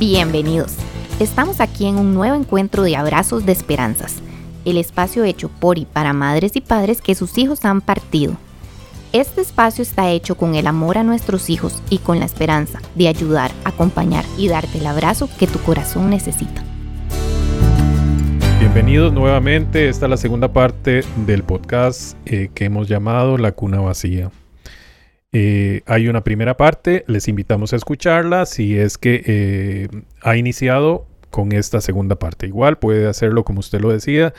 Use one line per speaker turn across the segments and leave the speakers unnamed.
Bienvenidos. Estamos aquí en un nuevo encuentro de Abrazos de Esperanzas, el espacio hecho por y para madres y padres que sus hijos han partido. Este espacio está hecho con el amor a nuestros hijos y con la esperanza de ayudar, acompañar y darte el abrazo que tu corazón necesita.
Bienvenidos nuevamente, esta es la segunda parte del podcast eh, que hemos llamado La Cuna Vacía. Eh, hay una primera parte, les invitamos a escucharla si es que eh, ha iniciado con esta segunda parte. Igual puede hacerlo como usted lo decía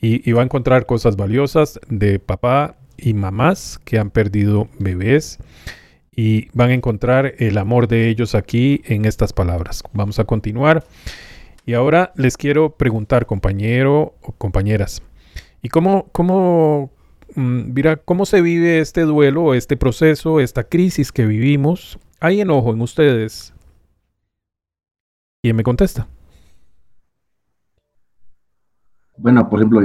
y, va a encontrar cosas valiosas de papá y mamás que han perdido bebés y van a encontrar el amor de ellos aquí en estas palabras. Vamos a continuar. Y ahora les quiero preguntar, compañero o compañeras, ¿y cómo, cómo, mira, ¿cómo se vive este duelo, este proceso, esta crisis que vivimos? ¿Hay enojo en ustedes? ¿Quién me contesta?
Bueno, por ejemplo,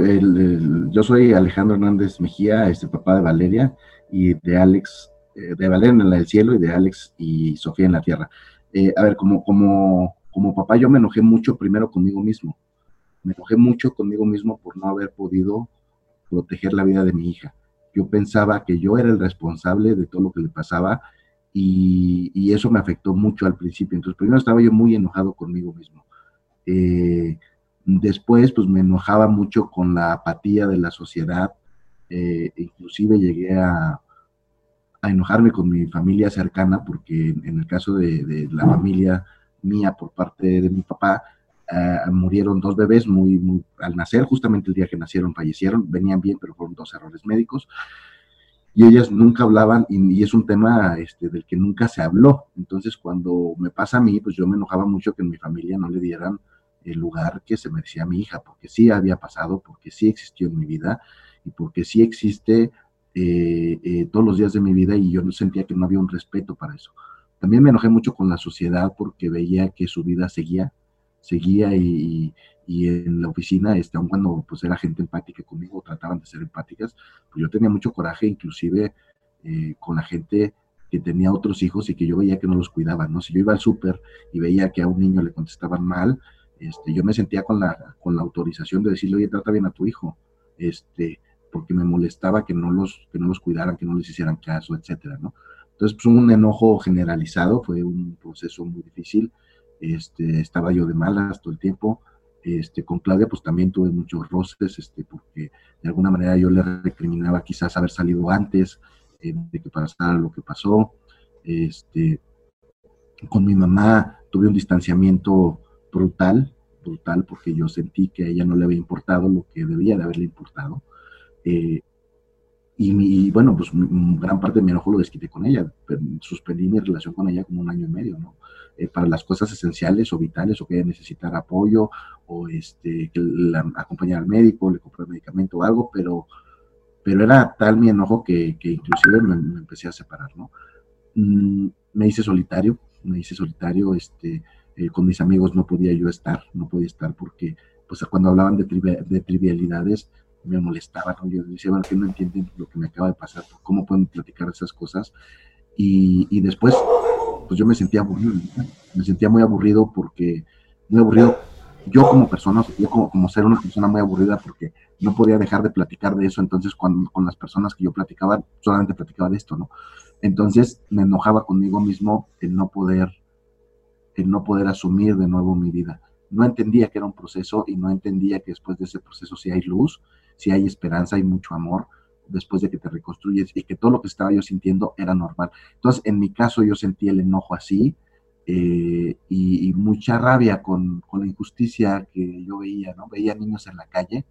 yo soy Alejandro Hernández Mejía, este papá de Valeria y de Alex, eh, de Valeria en el cielo y de Alex y Sofía en la tierra. Eh, a ver, como, como, como papá yo me enojé mucho primero conmigo mismo. Me enojé mucho conmigo mismo por no haber podido proteger la vida de mi hija. Yo pensaba que yo era el responsable de todo lo que le pasaba y, eso me afectó mucho al principio. Entonces, primero estaba yo muy enojado conmigo mismo. Eh, después, pues me enojaba mucho con la apatía de la sociedad. Eh, inclusive llegué a, enojarme con mi familia cercana porque en el caso de la familia mía por parte de mi papá, Murieron dos bebés muy, al nacer, justamente el día que nacieron fallecieron, venían bien, pero fueron dos errores médicos. Y ellas nunca hablaban, y, es un tema este, del que nunca se habló. Entonces, cuando me pasa a mí, pues yo me enojaba mucho que en mi familia no le dieran el lugar que se merecía a mi hija, porque sí había pasado, porque sí existió en mi vida, y porque sí existe eh, eh, todos los días de mi vida, y yo sentía que no había un respeto para eso. También me enojé mucho con la sociedad porque veía que su vida seguía, seguía y, en la oficina, este, aun cuando pues era gente empática conmigo, trataban de ser empáticas, pues yo tenía mucho coraje, inclusive eh, con la gente que tenía otros hijos y que yo veía que no los cuidaban, ¿no? Si yo iba al súper y veía que a un niño le contestaban mal, este, yo me sentía con la, con la autorización de decirle, oye, trata bien a tu hijo, este, porque me molestaba que no los, que no los cuidaran, que no les hicieran caso, etcétera, ¿no? Entonces, pues un enojo generalizado, fue un proceso muy difícil, este, estaba yo de malas todo el tiempo. Este, con Claudia pues también tuve muchos roces, este, porque de alguna manera yo le recriminaba quizás haber salido antes eh, de que pasara lo que pasó. Este, con mi mamá tuve un distanciamiento brutal, brutal, porque yo sentí que a ella no le había importado lo que debía de haberle importado. Eh, y, bueno, pues gran parte de mi enojo lo desquité con ella. Suspendí mi relación con ella como un año y medio, ¿no? Eh, para las cosas esenciales o vitales o que ella necesitara apoyo o este, que la al médico, le comprara medicamento o algo, pero, pero era tal mi enojo que, que inclusive me, empecé a separar, ¿no? Mm, me hice solitario, me hice solitario, este, eh, con mis amigos no podía yo estar, no podía estar porque pues cuando hablaban de, de trivialidades me molestaba, ¿no? Yo decía, bueno, que no entienden lo que me acaba de pasar, ¿cómo pueden platicar esas cosas? Y, y después, pues yo me sentía aburrido, me sentía muy aburrido porque, muy aburrido, yo como persona, yo como, como ser una persona muy aburrida porque no podía dejar de platicar de eso, entonces cuando, con las personas que yo platicaba, solamente platicaba de esto, ¿no? Entonces me enojaba conmigo mismo el no poder, el no poder asumir de nuevo mi vida. No entendía que era un proceso y no entendía que después de ese proceso si hay luz si hay esperanza y mucho amor después de que te reconstruyes y que todo lo que estaba yo sintiendo era normal. Entonces, en mi caso yo sentí el enojo así eh, y, mucha rabia con, la injusticia que yo veía, ¿no? Veía niños en la calle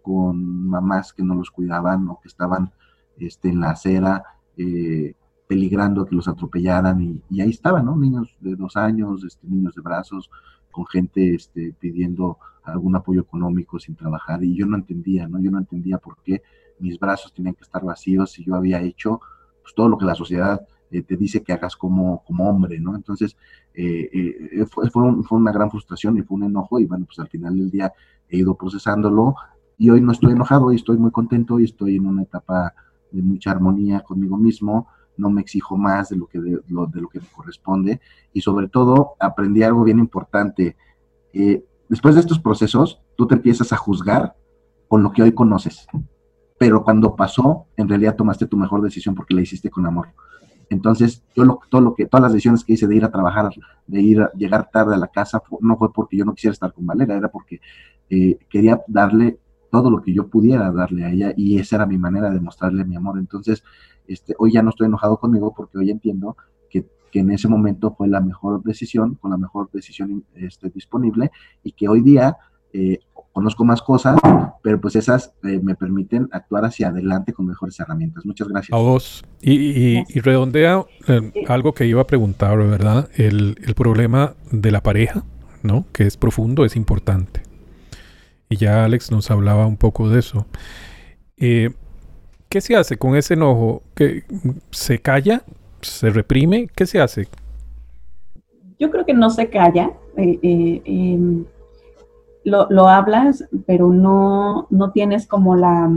con mamás que no los cuidaban o que estaban este, en la acera eh, peligrando que los atropellaran y, ahí estaban, ¿no? Niños de dos años, este, niños de brazos, con gente este, pidiendo algún apoyo económico sin trabajar y yo no entendía, ¿no? Yo no entendía por qué mis brazos tenían que estar vacíos si yo había hecho pues, todo lo que la sociedad eh, te dice que hagas como, como hombre, ¿no? Entonces, eh, eh, fue, fue, una gran frustración y fue un enojo y bueno, pues al final del día he ido procesándolo y hoy no estoy enojado, hoy estoy muy contento y estoy en una etapa de mucha armonía conmigo mismo no me exijo más de lo que, de, lo, que me corresponde y sobre todo aprendí algo bien importante. Eh, después de estos procesos, tú te empiezas a juzgar con lo que hoy conoces, pero cuando pasó, en realidad tomaste tu mejor decisión porque la hiciste con amor. Entonces, yo lo, todo lo que, todas las decisiones que hice de ir a trabajar, de ir a llegar tarde a la casa, no fue porque yo no quisiera estar con Valera, era porque eh, quería darle todo lo que yo pudiera darle a ella y esa era mi manera de mostrarle mi amor. Entonces, este, hoy ya no estoy enojado conmigo porque hoy entiendo que, que en ese momento fue la mejor decisión, con la mejor decisión este, disponible y que hoy día eh, conozco más cosas, pero pues esas eh, me permiten actuar hacia adelante con mejores herramientas. Muchas gracias.
A vos. Y, redondea eh, algo que iba a preguntar, ¿verdad? El, el, problema de la pareja, ¿no? Que es profundo, es importante. Y ya Alex nos hablaba un poco de eso. Eh, ¿Qué se hace con ese enojo? ¿Que ¿Se calla? ¿Se reprime? ¿Qué se hace?
Yo creo que no se calla. Eh, eh, em, lo, hablas, pero no, no tienes como la,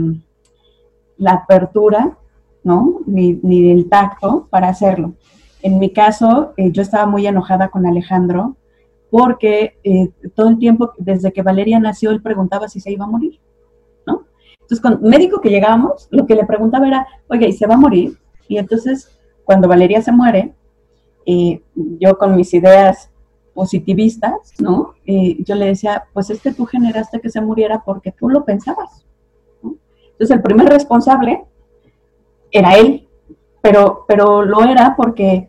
la apertura, ¿no? Ni, ni el tacto para hacerlo. En mi caso, yo estaba muy enojada con Alejandro porque eh, todo el tiempo, desde que Valeria nació, él preguntaba si se iba a morir. Entonces, con médico que llegábamos, lo que le preguntaba era, oye, ¿y se va a morir? Y entonces, cuando Valeria se muere, eh, yo con mis ideas positivistas, ¿no? Eh, yo le decía, pues es que tú generaste que se muriera porque tú lo pensabas. Entonces, el primer responsable era él, pero, pero lo era porque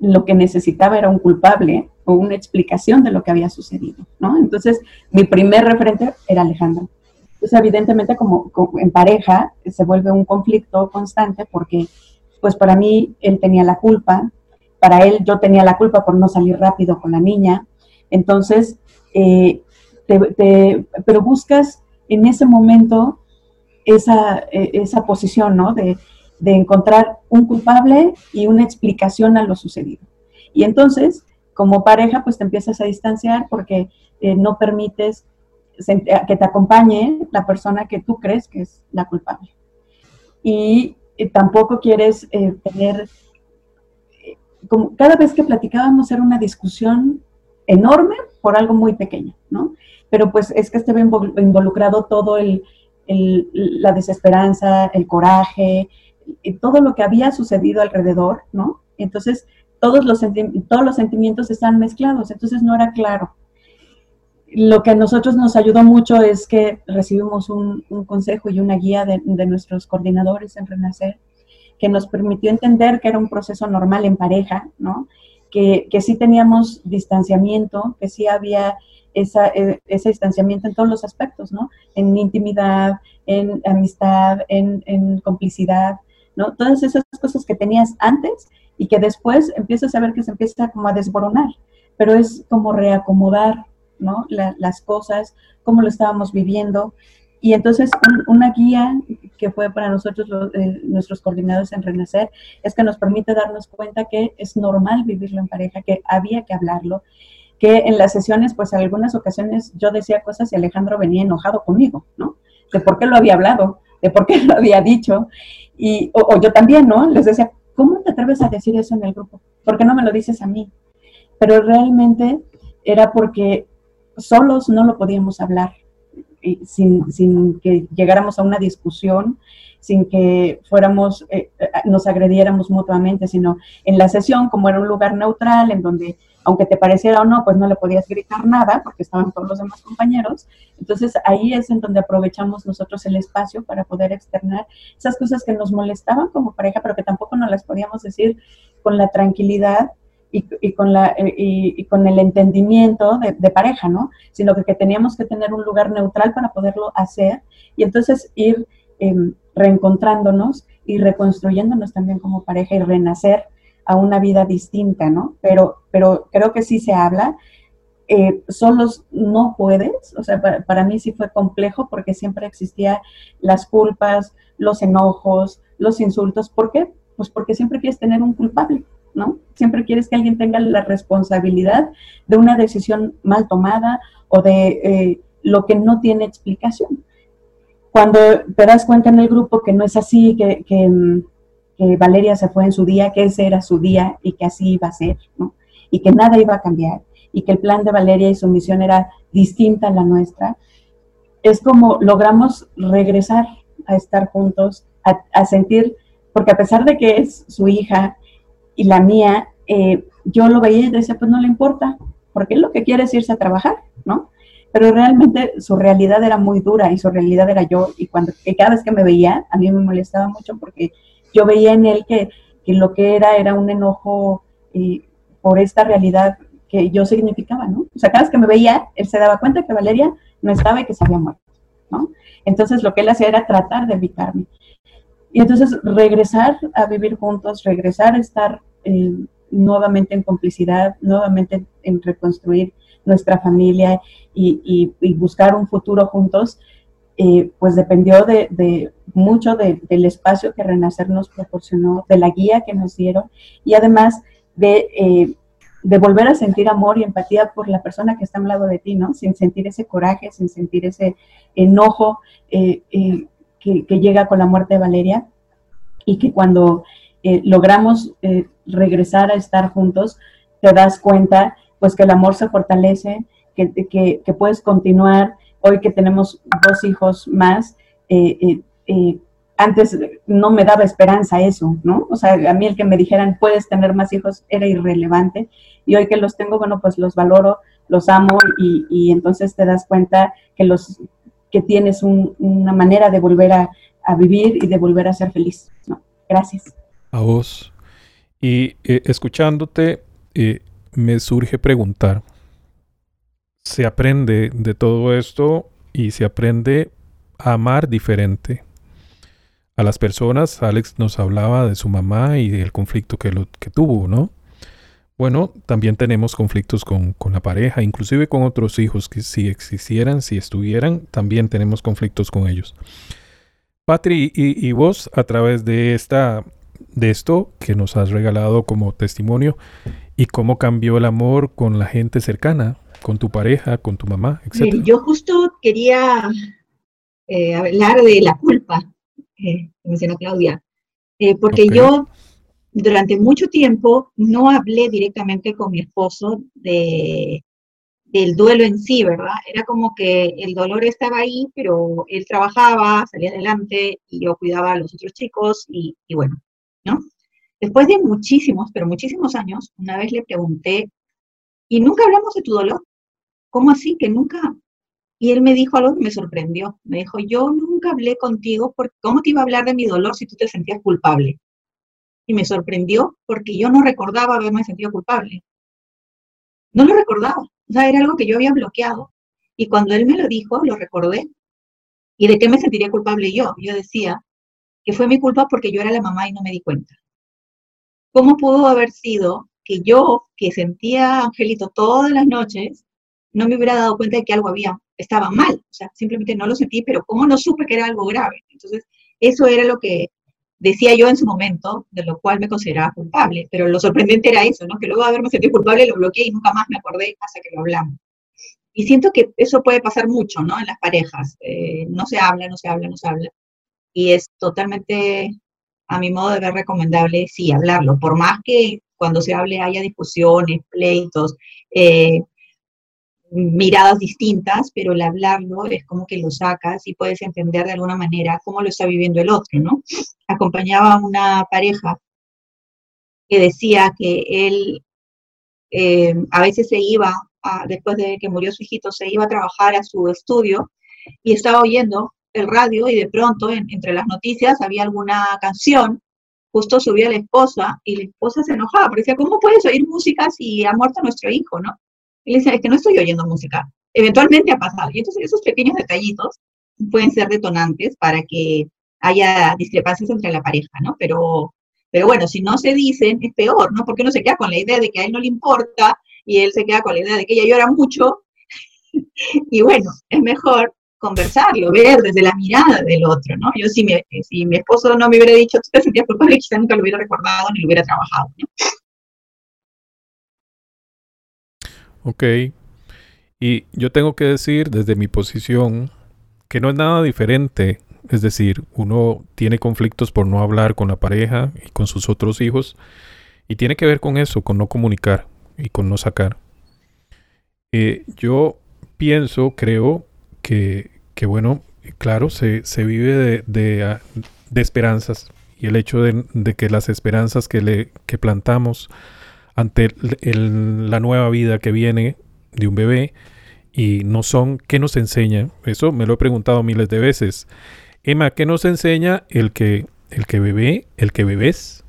lo que necesitaba era un culpable o una explicación de lo que había sucedido, ¿no? Entonces, mi primer referente era Alejandro. Entonces, evidentemente, como, en pareja, se vuelve un conflicto constante porque, pues para mí, él tenía la culpa, para él yo tenía la culpa por no salir rápido con la niña. Entonces, eh, pero buscas en ese momento esa, e, esa posición, ¿no? De, de encontrar un culpable y una explicación a lo sucedido. Y entonces, como pareja, pues te empiezas a distanciar porque eh, no permites que te acompañe la persona que tú crees que es la culpable. Y eh, tampoco quieres eh, tener, como cada vez que platicábamos era una discusión enorme por algo muy pequeño, ¿no? Pero pues es que estaba involucrado todo el, la desesperanza, el coraje, todo lo que había sucedido alrededor, ¿no? Entonces, todos los, todos los sentimientos están mezclados, entonces no era claro. Lo que a nosotros nos ayudó mucho es que recibimos un, consejo y una guía de, nuestros coordinadores en Renacer, que nos permitió entender que era un proceso normal en pareja, ¿no? Que, que sí teníamos distanciamiento, que sí había esa, e, ese distanciamiento en todos los aspectos, ¿no? En intimidad, en amistad, en, en complicidad, ¿no? Todas esas cosas que tenías antes y que después empiezas a ver que se empieza como a desboronar, pero es como reacomodar, ¿no? las cosas, cómo lo estábamos viviendo. Y entonces una guía que fue para nosotros, eh, nuestros coordinadores en Renacer, es que nos permite darnos cuenta que es normal vivirlo en pareja, que había que hablarlo, que en las sesiones, pues en algunas ocasiones yo decía cosas y Alejandro venía enojado conmigo, ¿no? De por qué lo había hablado, de por qué lo había dicho. Y, o, yo también, ¿no? Les decía, ¿cómo te atreves a decir eso en el grupo? ¿Por qué no me lo dices a mí? Pero realmente era porque solos no lo podíamos hablar, sin, sin que llegáramos a una discusión, sin que fuéramos, eh, eh, nos agrediéramos mutuamente, sino en la sesión, como era un lugar neutral, en donde aunque te pareciera o no, pues no le podías gritar nada porque estaban todos los demás compañeros. Entonces ahí es en donde aprovechamos nosotros el espacio para poder externar esas cosas que nos molestaban como pareja, pero que tampoco nos las podíamos decir con la tranquilidad y, con, la, eh, y, con el entendimiento de, pareja, ¿no? Sino que, teníamos que tener un lugar neutral para poderlo hacer y entonces ir em, reencontrándonos y reconstruyéndonos también como pareja y renacer a una vida distinta, ¿no? Pero, pero creo que sí se habla. Eh, solos no puedes, o sea, para, mí sí fue complejo porque siempre existían las culpas, los enojos, los insultos. ¿Por qué? Pues porque siempre quieres tener un culpable, ¿no? Siempre quieres que alguien tenga la responsabilidad de una decisión mal tomada o de eh, lo que no tiene explicación. Cuando te das cuenta en el grupo que no es así, que, que, Valeria se fue en su día, que ese era su día y que así iba a ser. Y que nada iba a cambiar y que el plan de Valeria y su misión era distinta a la nuestra, es como logramos regresar a estar juntos, a, sentir, porque a pesar de que es su hija y la mía, eh, yo lo veía y decía, pues no le importa, porque lo que quiere es irse a trabajar, ¿no? Pero realmente su realidad era muy dura y su realidad era yo, y cuando cada vez que me veía, a mí me molestaba mucho porque yo veía en él que, lo que era era un enojo eh, por esta realidad que yo significaba, ¿no? O sea, cada vez que me veía, él se daba cuenta que Valeria no estaba y que se había muerto, ¿no? Entonces lo que él hacía era tratar de evitarme. Y entonces regresar a vivir juntos, regresar a estar eh, nuevamente en complicidad, nuevamente en reconstruir nuestra familia y, buscar un futuro juntos, eh, pues dependió de, mucho del espacio que Renacer nos proporcionó, de la guía que nos dieron y además de, eh, de volver a sentir amor y empatía por la persona que está a un lado de ti, ¿no? Sin sentir ese coraje, sin sentir ese enojo eh, que, que, llega con la muerte de Valeria y que cuando logramos regresar a estar juntos, te das cuenta pues que el amor se fortalece, que, que, puedes continuar. Hoy que tenemos dos hijos más, eh, eh, eh, antes no me daba esperanza eso, ¿no? O sea, a mí el que me dijeran puedes tener más hijos era irrelevante y hoy que los tengo, bueno, pues los valoro, los amo y, entonces te das cuenta que los que tienes una manera de volver a, vivir y de volver a ser feliz, ¿no? Gracias.
A vos. Y escuchándote, me surge preguntar, se aprende de todo esto y se aprende a amar diferente. A las personas, Alex nos hablaba de su mamá y del conflicto que, lo, que tuvo, ¿no? Bueno, también tenemos conflictos con, la pareja, inclusive con otros hijos que si existieran, si estuvieran, también tenemos conflictos con ellos. Patri, y, y vos a través de esta de esto que nos has regalado como testimonio y cómo cambió el amor con la gente cercana, con tu pareja, con tu mamá, etc.
yo justo quería eh, hablar de la culpa, eh, que mencionó Claudia, eh, porque yo durante mucho tiempo no hablé directamente con mi esposo de, del duelo en sí, ¿verdad? Era como que el dolor estaba ahí, pero él trabajaba, salía adelante y yo cuidaba a los otros chicos y, y bueno, ¿no? Después de muchísimos, pero muchísimos años, una vez le pregunté, ¿y nunca hablamos de tu dolor? ¿Cómo así que nunca? Y él me dijo algo que me sorprendió. Me dijo, yo nunca hablé contigo porque ¿cómo te iba a hablar de mi dolor si tú te sentías culpable? Y me sorprendió porque yo no recordaba haberme sentido culpable. No lo recordaba. O sea, era algo que yo había bloqueado. Y cuando él me lo dijo, lo recordé. ¿Y de qué me sentiría culpable yo? Yo decía, que fue mi culpa porque yo era la mamá y no me di cuenta. ¿Cómo pudo haber sido que yo, que sentía a Angelito todas las noches, no me hubiera dado cuenta de que algo había, estaba mal? O sea, simplemente no lo sentí, pero ¿cómo no supe que era algo grave? Entonces, eso era lo que decía yo en su momento, de lo cual me consideraba culpable. Pero lo sorprendente era eso, ¿no? Que luego de haberme sentido culpable lo bloqueé y nunca más me acordé hasta que lo hablamos. Y siento que eso puede pasar mucho, ¿no? En las parejas. Eh, no se habla, no se habla, no se habla y es totalmente, a mi modo de ver, recomendable, sí, hablarlo, por más que cuando se hable haya discusiones, pleitos, eh, miradas distintas, pero el hablarlo es como que lo sacas y puedes entender de alguna manera cómo lo está viviendo el otro, ¿no? Acompañaba a una pareja que decía que él eh, a veces se iba, después de que murió su hijito, se iba a trabajar a su estudio y estaba oyendo el radio y de pronto entre las noticias había alguna canción, justo subía la esposa y la esposa se enojaba, porque decía, ¿cómo puedes oír música si ha muerto nuestro hijo, no? Y le es que no estoy oyendo música, eventualmente ha pasado. Y entonces esos pequeños detallitos pueden ser detonantes para que haya discrepancias entre la pareja, ¿no? Pero, pero bueno, si no se dicen, es peor, ¿no? Porque uno se queda con la idea de que a él no le importa y él se queda con la idea de que ella llora mucho. y bueno, es mejor conversarlo, ver desde la mirada del otro, ¿no? Yo si mi, si mi esposo no me hubiera dicho, tú te sentías culpable, quizá nunca lo hubiera recordado ni lo hubiera trabajado, ¿no?
Ok. Y yo tengo que decir desde mi posición que no es nada diferente es decir, uno tiene conflictos por no hablar con la pareja y con sus otros hijos, y tiene que ver con eso, con no comunicar y con no sacar. Eh, yo pienso, creo que, bueno, claro, se, vive ah, de, esperanzas y el hecho de, de, que las esperanzas que, le, que plantamos ante la nueva vida que viene de un bebé y no son, ¿qué nos enseña? Eso me lo he preguntado miles de veces. Emma, ¿qué nos enseña el que, el que bebé, el que bebés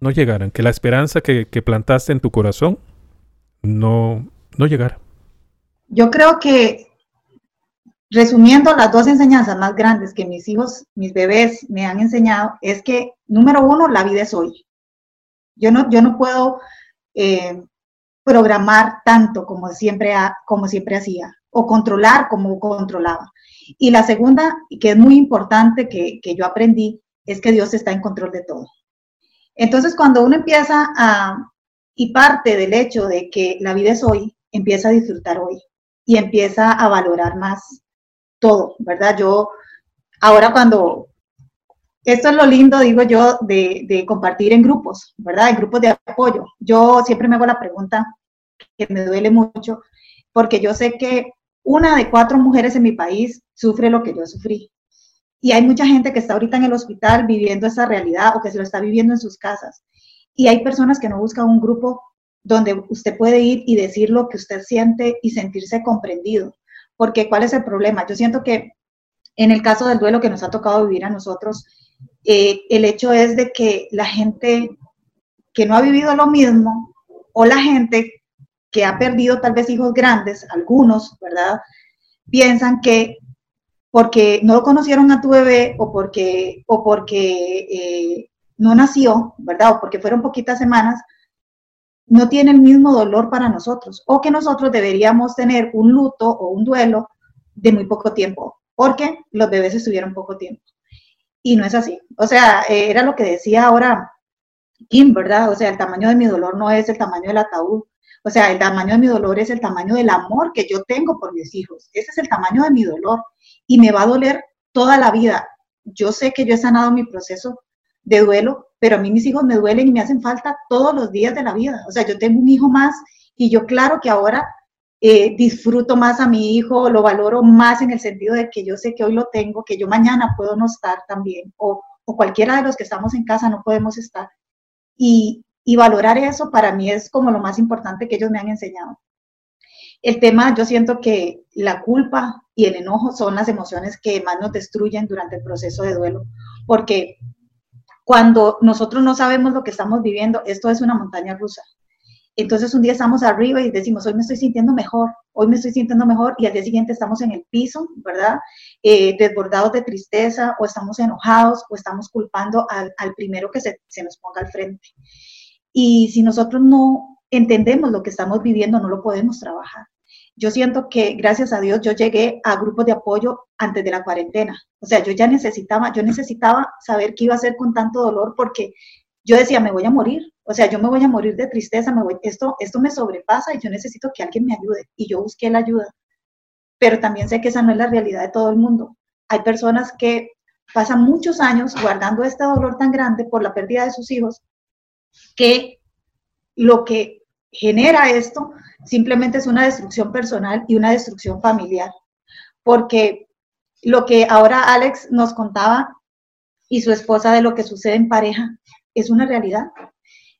no llegaran? Que la esperanza que, que plantaste en tu corazón no, no llegara.
Yo creo que resumiendo las dos enseñanzas más grandes que mis hijos, mis bebés me han enseñado, es que, número uno, la vida es hoy. Yo no, yo no puedo eh, programar tanto como siempre, como siempre hacía, o controlar como controlaba. Y la segunda, que es muy importante que, que yo aprendí, es que Dios está en control de todo. Entonces, cuando uno empieza a, y parte del hecho de que la vida es hoy, empieza a disfrutar hoy y empieza a valorar más todo, ¿verdad? Yo, ahora cuando, esto es lo lindo, digo yo, de, compartir en grupos, ¿verdad? En grupos de apoyo. Yo siempre me hago la pregunta que me duele mucho, porque yo sé que una de cuatro mujeres en mi país sufre lo que yo sufrí. Y hay mucha gente que está ahorita en el hospital viviendo esa realidad o que se lo está viviendo en sus casas. Y hay personas que no buscan un grupo donde usted puede ir y decir lo que usted siente y sentirse comprendido. Porque ¿cuál es el problema? Yo siento que en el caso del duelo que nos ha tocado vivir a nosotros, eh, el hecho es de que la gente que no ha vivido lo mismo o la gente que ha perdido tal vez hijos grandes, algunos, ¿verdad? Piensan que porque no conocieron a tu bebé o porque, o porque eh, no nació, ¿verdad? O porque fueron poquitas semanas, no tiene el mismo dolor para nosotros. O que nosotros deberíamos tener un luto o un duelo de muy poco tiempo, porque los bebés estuvieron poco tiempo. Y no es así. O sea, eh, era lo que decía ahora Kim, ¿verdad? O sea, el tamaño de mi dolor no es el tamaño del ataúd, o sea, el tamaño de mi dolor es el tamaño del amor que yo tengo por mis hijos. Ese es el tamaño de mi dolor. Y me va a doler toda la vida. Yo sé que yo he sanado mi proceso de duelo, pero a mí mis hijos me duelen y me hacen falta todos los días de la vida. O sea, yo tengo un hijo más y yo claro que ahora eh, disfruto más a mi hijo, lo valoro más en el sentido de que yo sé que hoy lo tengo, que yo mañana puedo no estar también, o, o cualquiera de los que estamos en casa no podemos estar. Y, y valorar eso para mí es como lo más importante que ellos me han enseñado. El tema, yo siento que la culpa y el enojo son las emociones que más nos destruyen durante el proceso de duelo, porque cuando nosotros no sabemos lo que estamos viviendo, esto es una montaña rusa. Entonces un día estamos arriba y decimos, hoy me estoy sintiendo mejor, hoy me estoy sintiendo mejor y al día siguiente estamos en el piso, ¿verdad? Eh, desbordados de tristeza o estamos enojados o estamos culpando al, al primero que se, se nos ponga al frente. Y si nosotros no entendemos lo que estamos viviendo, no lo podemos trabajar. Yo siento que gracias a Dios yo llegué a grupos de apoyo antes de la cuarentena. O sea, yo ya necesitaba, yo necesitaba saber qué iba a hacer con tanto dolor porque yo decía, me voy a morir. O sea, yo me voy a morir de tristeza, me voy, esto, esto me sobrepasa y yo necesito que alguien me ayude. Y yo busqué la ayuda. Pero también sé que esa no es la realidad de todo el mundo. Hay personas que pasan muchos años guardando este dolor tan grande por la pérdida de sus hijos que lo que genera esto simplemente es una destrucción personal y una destrucción familiar. Porque lo que ahora Alex nos contaba y su esposa de lo que sucede en pareja es una realidad.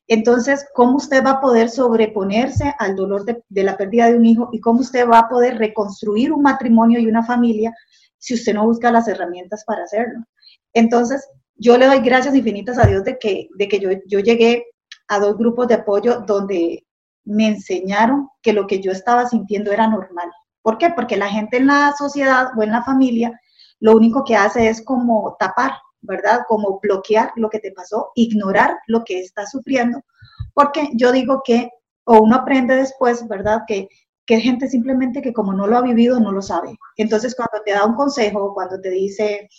Entonces, ¿cómo usted va a poder sobreponerse al dolor de, la pérdida de un hijo y cómo usted va a poder reconstruir un matrimonio y una familia si usted no busca las herramientas para hacerlo? Entonces, yo le doy gracias infinitas a Dios de que, de que yo, yo llegué a dos grupos de apoyo donde me enseñaron que lo que yo estaba sintiendo era normal. ¿Por qué? Porque la gente en la sociedad o en la familia lo único que hace es como tapar, ¿verdad? Como bloquear lo que te pasó, ignorar lo que estás sufriendo. Porque yo digo que, o uno aprende después, ¿verdad? Que, que gente simplemente que como no lo ha vivido, no lo sabe. Entonces, cuando te da un consejo, cuando te dice,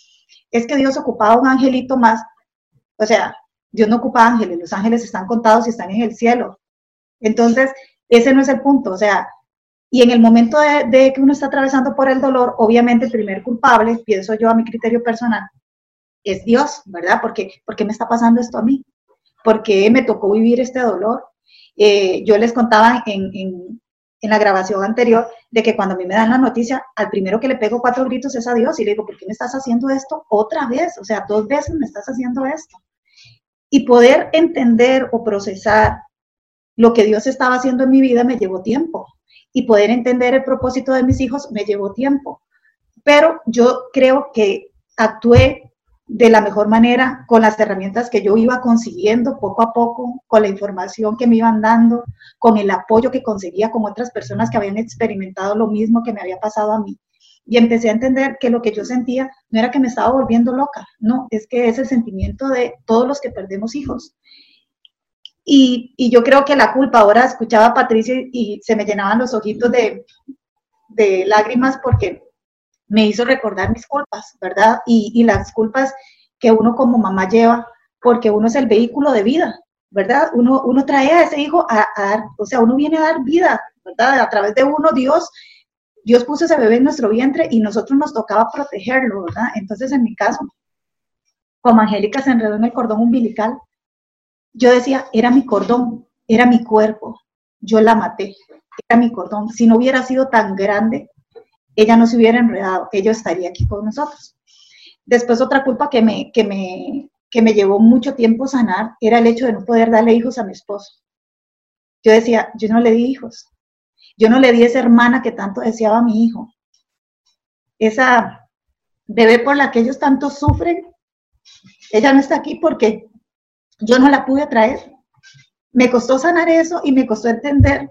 es que Dios ocupaba un angelito más, o sea, Dios no ocupa ángeles, los ángeles están contados y están en el cielo. Entonces, ese no es el punto. O sea, Y en el momento de, que uno está atravesando por el dolor, obviamente el primer culpable, pienso yo a mi criterio personal, es Dios, ¿verdad? Porque, qué me está pasando esto a mí? ¿Por qué me tocó vivir este dolor? Eh, yo les contaba en, en, en, la grabación anterior de que cuando a mí me dan la noticia, al primero que le pego cuatro gritos es a Dios y le digo, ¿por qué me estás haciendo esto otra vez? O sea, dos veces me estás haciendo esto. Y poder entender o procesar lo que Dios estaba haciendo en mi vida me llevó tiempo y poder entender el propósito de mis hijos me llevó tiempo. Pero yo creo que actué de la mejor manera con las herramientas que yo iba consiguiendo poco a poco, con la información que me iban dando, con el apoyo que conseguía con otras personas que habían experimentado lo mismo que me había pasado a mí. Y empecé a entender que lo que yo sentía no era que me estaba volviendo loca, no, es que es el sentimiento de todos los que perdemos hijos. Y, yo creo que la culpa, ahora escuchaba a Patricia y se me llenaban los ojitos de, de lágrimas porque me hizo recordar mis culpas, ¿verdad? Y, las culpas que uno como mamá lleva, porque uno es el vehículo de vida, ¿verdad? Uno, uno trae a ese hijo a, dar, o sea, uno viene a dar vida, ¿verdad? A través de uno, Dios, Dios puso ese bebé en nuestro vientre y nosotros nos tocaba protegerlo, ¿verdad? Entonces, en mi caso, como Angélica se enredó en el cordón umbilical, yo decía, era mi cordón, era mi cuerpo, yo la maté, era mi cordón. Si no hubiera sido tan grande, ella no se hubiera enredado, ella estaría aquí con nosotros. Después otra culpa que me, que me, que me llevó mucho tiempo sanar era el hecho de no poder darle hijos a mi esposo. Yo decía, yo no le di hijos. Yo no le di esa hermana que tanto deseaba a mi hijo. Esa bebé por la que ellos tanto sufren, ella no está aquí porque yo no la pude traer. Me costó sanar eso y me costó entender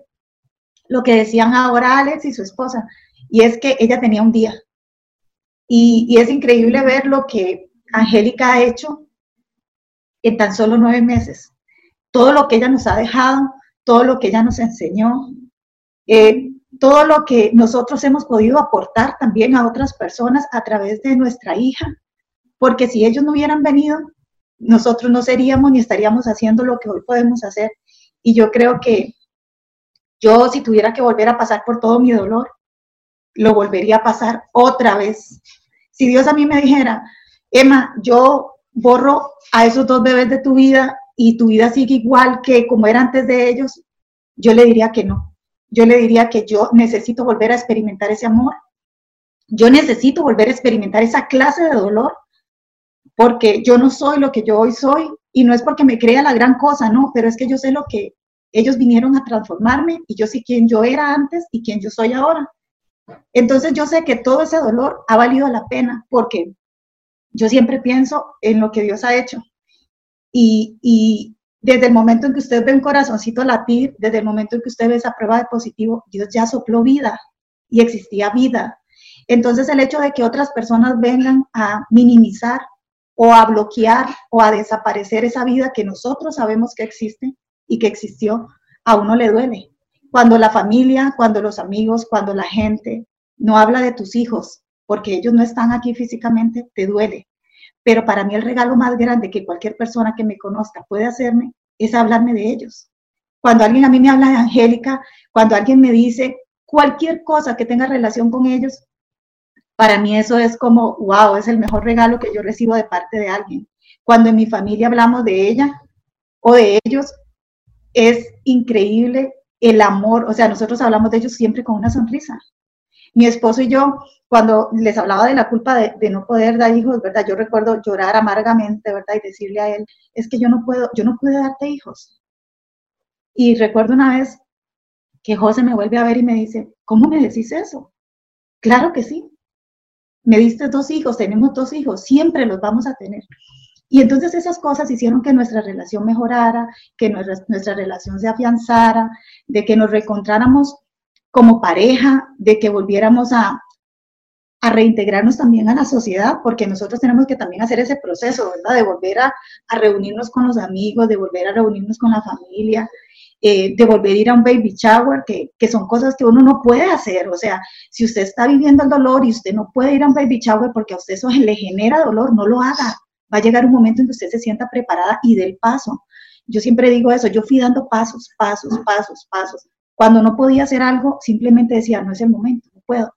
lo que decían ahora Alex y su esposa, y es que ella tenía un día. Y, es increíble ver lo que Angélica ha hecho en tan solo nueve meses. Todo lo que ella nos ha dejado, todo lo que ella nos enseñó, eh, todo lo que nosotros hemos podido aportar también a otras personas a través de nuestra hija, porque si ellos no hubieran venido, nosotros no seríamos ni estaríamos haciendo lo que hoy podemos hacer. Y yo creo que yo si tuviera que volver a pasar por todo mi dolor, lo volvería a pasar otra vez. Si Dios a mí me dijera, Emma, yo borro a esos dos bebés de tu vida y tu vida sigue igual que como era antes de ellos, yo le diría que no. Yo le diría que yo necesito volver a experimentar ese amor. Yo necesito volver a experimentar esa clase de dolor porque yo no soy lo que yo hoy soy y no es porque me crea la gran cosa, no, pero es que yo sé lo que ellos vinieron a transformarme y yo sé quién yo era antes y quién yo soy ahora. Entonces yo sé que todo ese dolor ha valido la pena porque yo siempre pienso en lo que Dios ha hecho. Y, y desde el momento en que usted ve un corazoncito latir, desde el momento en que usted ve esa prueba de positivo, Dios ya sopló vida y existía vida. Entonces el hecho de que otras personas vengan a minimizar o a bloquear o a desaparecer esa vida que nosotros sabemos que existe y que existió, a uno le duele. Cuando la familia, cuando los amigos, cuando la gente no habla de tus hijos, porque ellos no están aquí físicamente, te duele. Pero para mí el regalo más grande que cualquier persona que me conozca puede hacerme es hablarme de ellos. Cuando alguien a mí me habla de Angélica, cuando alguien me dice cualquier cosa que tenga relación con ellos, para mí eso es como, wow, es el mejor regalo que yo recibo de parte de alguien. Cuando en mi familia hablamos de ella o de ellos, es increíble el amor, o sea, nosotros hablamos de ellos siempre con una sonrisa. Mi esposo y yo, cuando les hablaba de la culpa de, no poder dar hijos, ¿verdad? Yo recuerdo llorar amargamente, ¿verdad? Y decirle a él, es que yo no puedo, yo no puedo darte hijos. Y recuerdo una vez que José me vuelve a ver y me dice, ¿cómo me decís eso? Claro que sí me diste dos hijos, tenemos dos hijos, siempre los vamos a tener. Y entonces esas cosas hicieron que nuestra relación mejorara, que nuestra, relación se afianzara, de que nos reencontráramos como pareja, de que volviéramos a, reintegrarnos también a la sociedad, porque nosotros tenemos que también hacer ese proceso, ¿verdad? De volver a, a reunirnos con los amigos, de volver a reunirnos con la familia, eh, de volver a ir a un baby shower, que, que, son cosas que uno no puede hacer. O sea, si usted está viviendo el dolor y usted no puede ir a un baby shower porque a usted eso le genera dolor, no lo haga. Va a llegar un momento en que usted se sienta preparada y del paso. Yo siempre digo eso, yo fui dando pasos, pasos, pasos, pasos, Cuando no podía hacer algo, simplemente decía, no es el momento, no puedo.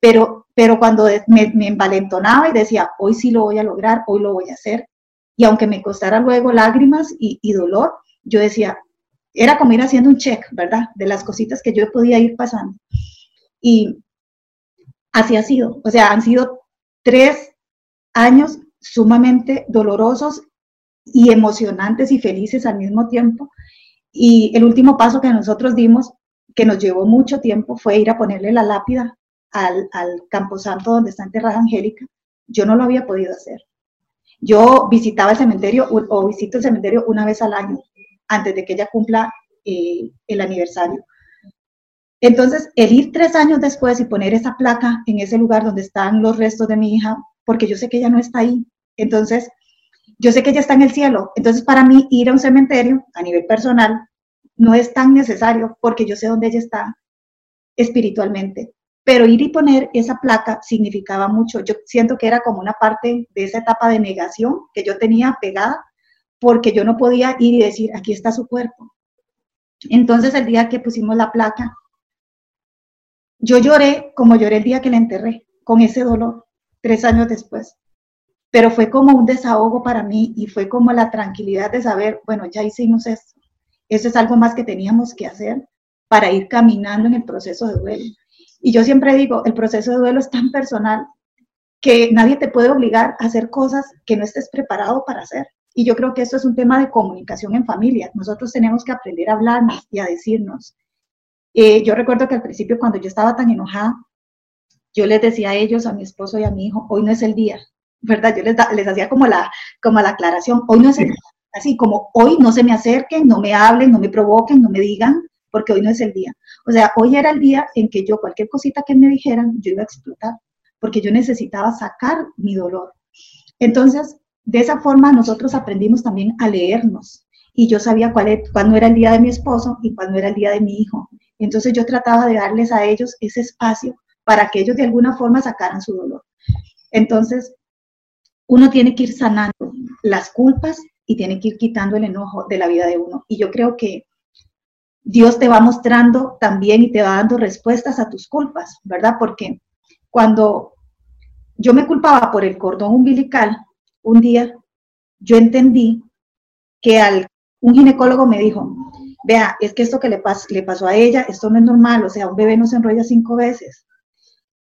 Pero, pero cuando me, me envalentonaba y decía, hoy sí lo voy a lograr, hoy lo voy a hacer, y aunque me costara luego lágrimas y, y dolor, yo decía, era como ir haciendo un check, ¿verdad? De las cositas que yo podía ir pasando. Y así ha sido. O sea, han sido tres años sumamente dolorosos y emocionantes y felices al mismo tiempo. Y el último paso que nosotros dimos, que nos llevó mucho tiempo, fue ir a ponerle la lápida al, al camposanto donde está enterrada Angélica. Yo no lo había podido hacer. Yo visitaba el cementerio o visito el cementerio una vez al año, antes de que ella cumpla eh, el aniversario. Entonces, el ir tres años después y poner esa placa en ese lugar donde están los restos de mi hija, porque yo sé que ella no está ahí. Entonces, yo sé que ella está en el cielo. Entonces, para mí, ir a un cementerio a nivel personal no es tan necesario porque yo sé dónde ella está espiritualmente. Pero ir y poner esa placa significaba mucho. Yo siento que era como una parte de esa etapa de negación que yo tenía pegada porque yo no podía ir y decir, aquí está su cuerpo. Entonces, el día que pusimos la placa, yo lloré como lloré el día que la enterré, con ese dolor, tres años después. Pero fue como un desahogo para mí y fue como la tranquilidad de saber, bueno, ya hicimos esto. Eso es algo más que teníamos que hacer para ir caminando en el proceso de duelo. Y yo siempre digo, el proceso de duelo es tan personal que nadie te puede obligar a hacer cosas que no estés preparado para hacer. Y yo creo que esto es un tema de comunicación en familia. Nosotros tenemos que aprender a hablarnos y a decirnos, eh, yo recuerdo que al principio cuando yo estaba tan enojada, yo les decía a ellos, a mi esposo y a mi hijo, hoy no es el día, ¿verdad? Yo les, les hacía como la, como la aclaración, hoy no es el día. Así como hoy no se me acerquen, no me hablen, no me provoquen, no me digan, porque hoy no es el día. O sea, hoy era el día en que yo cualquier cosita que me dijeran, yo iba a explotar, porque yo necesitaba sacar mi dolor. Entonces, de esa forma nosotros aprendimos también a leernos y yo sabía cuál, e, cuándo era el día de mi esposo y cuándo era el día de mi hijo. Entonces yo trataba de darles a ellos ese espacio para que ellos de alguna forma sacaran su dolor. Entonces, uno tiene que ir sanando las culpas y tiene que ir quitando el enojo de la vida de uno. Y yo creo que Dios te va mostrando también y te va dando respuestas a tus culpas, ¿verdad? Porque cuando yo me culpaba por el cordón umbilical, un día yo entendí que al, un ginecólogo me dijo, vea, es que esto que le, le pasó a ella, esto no es normal, o sea, un bebé no se enrolla cinco veces.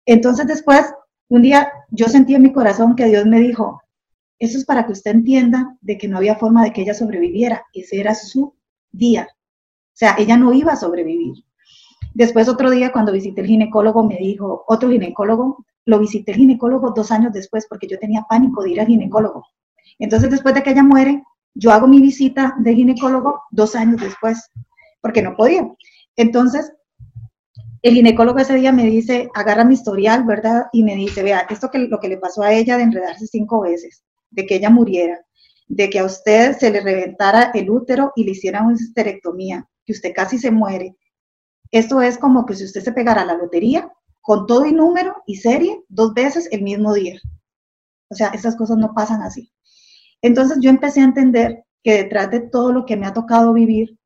Entonces después, un día yo sentí en mi corazón que Dios me dijo, eso es para que usted entienda de que no había forma de que ella sobreviviera, ese era su día. O sea, ella no iba a sobrevivir. Después otro día cuando visité el ginecólogo me dijo, otro ginecólogo, lo visité el ginecólogo dos años después porque yo tenía pánico de ir al ginecólogo. Entonces después de que ella muere, yo hago mi visita de ginecólogo dos años después, porque no podía. Entonces, el ginecólogo ese día me dice, agarra mi historial, ¿verdad? Y me dice, vea, esto que lo que le pasó a ella de enredarse cinco veces, de que ella muriera, de que a usted se le reventara el útero y le hicieran una histerectomía, que usted casi se muere. Esto es como que si usted se pegara a la lotería con todo y número y serie dos veces el mismo día. O sea, esas cosas no pasan así. Entonces yo empecé a entender que detrás de todo lo que me ha tocado vivir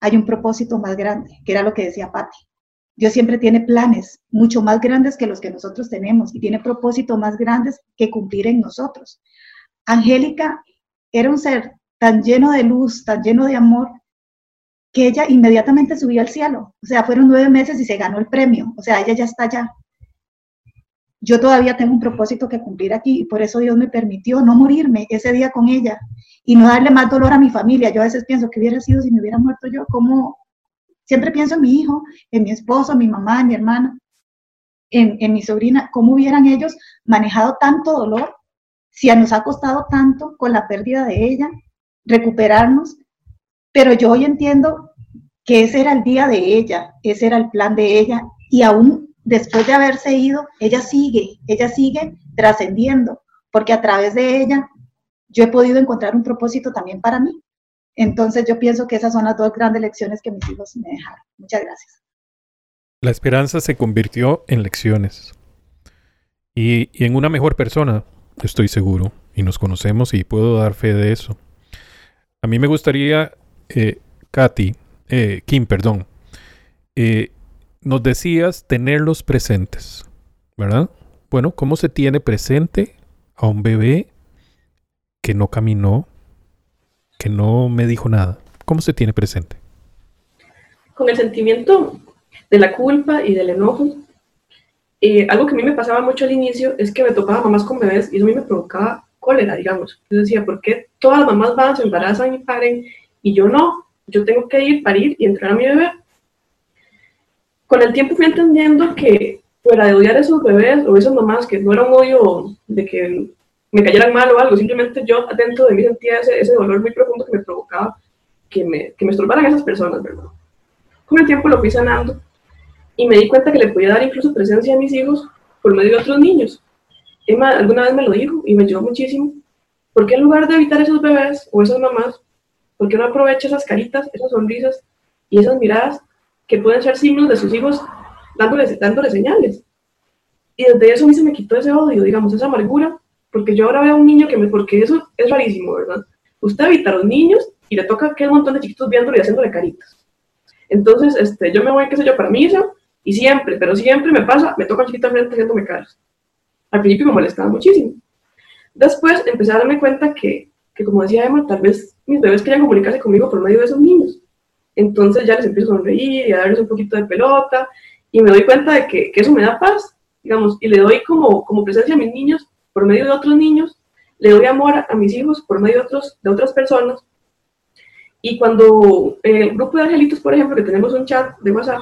hay un propósito más grande, que era lo que decía Patti. Dios siempre tiene planes mucho más grandes que los que nosotros tenemos y tiene propósitos más grandes que cumplir en nosotros. Angélica era un ser tan lleno de luz, tan lleno de amor, que ella inmediatamente subió al cielo. O sea, fueron nueve meses y se ganó el premio. O sea, ella ya está allá yo todavía tengo un propósito que cumplir aquí y por eso Dios me permitió no morirme ese día con ella y no darle más dolor a mi familia. Yo a veces pienso que hubiera sido si me hubiera muerto yo, como siempre pienso en mi hijo, en mi esposo, en mi mamá, en mi hermana, en, en mi sobrina, cómo hubieran ellos manejado tanto dolor, si nos ha costado tanto con la pérdida de ella, recuperarnos, pero yo hoy entiendo que ese era el día de ella, ese era el plan de ella y aún después de haberse ido, ella sigue, ella sigue trascendiendo, porque a través de ella yo he podido encontrar un propósito también para mí. Entonces yo pienso que esas son las dos grandes lecciones que mis hijos me dejaron. Muchas gracias.
La esperanza se convirtió en lecciones y, en una mejor persona, estoy seguro, y nos conocemos y puedo dar fe de eso. A mí me gustaría, eh, Katy, eh, Kim, perdón, eh, nos decías tenerlos presentes, ¿verdad? Bueno, ¿cómo se tiene presente a un bebé que no caminó, que no me dijo nada? ¿Cómo se tiene presente?
Con el sentimiento de la culpa y del enojo. Eh, algo que a mí me pasaba mucho al inicio es que me tocaba mamás con bebés y eso a mí me provocaba cólera, digamos. Yo decía, ¿por qué todas las mamás van, se embarazan y paren y yo no? Yo tengo que ir, parir y entrar a mi bebé. Con el tiempo fui entendiendo que fuera de odiar a esos bebés o esas mamás, que no era un odio de que me cayeran mal o algo, simplemente yo dentro de mí sentía ese, ese dolor muy profundo que me provocaba que me, que me estorbaran esas personas, ¿verdad? Con el tiempo lo fui sanando y me di cuenta que le podía dar incluso presencia a mis hijos por medio de otros niños. Emma alguna vez me lo dijo y me ayudó muchísimo. ¿Por qué en lugar de evitar esos bebés o esas mamás, por qué no aprovecha esas caritas, esas sonrisas y esas miradas que pueden ser signos de sus hijos dándoles, dándoles señales? Y desde eso a mí se me quitó ese odio, digamos, esa amargura, porque yo ahora veo a un niño que me, porque eso es rarísimo, ¿verdad? Usted evita a los niños y le toca que hay un montón de chiquitos viéndolo y haciéndole caritas. Entonces, este, yo me voy, qué sé yo, para misa y siempre, pero siempre me pasa, me toca chiquita frente haciéndome caras. Al principio me molestaba muchísimo. Después empecé a darme cuenta que, que, como decía Emma, tal vez mis bebés querían comunicarse conmigo por medio de esos niños. Entonces ya les empiezo a sonreír y a darles un poquito de pelota y me doy cuenta de que, que eso me da paz, digamos, y le doy como, como presencia a mis niños por medio de otros niños, le doy amor a mis hijos por medio de, otros, de otras personas. Y cuando en el grupo de angelitos, por ejemplo, que tenemos un chat de WhatsApp,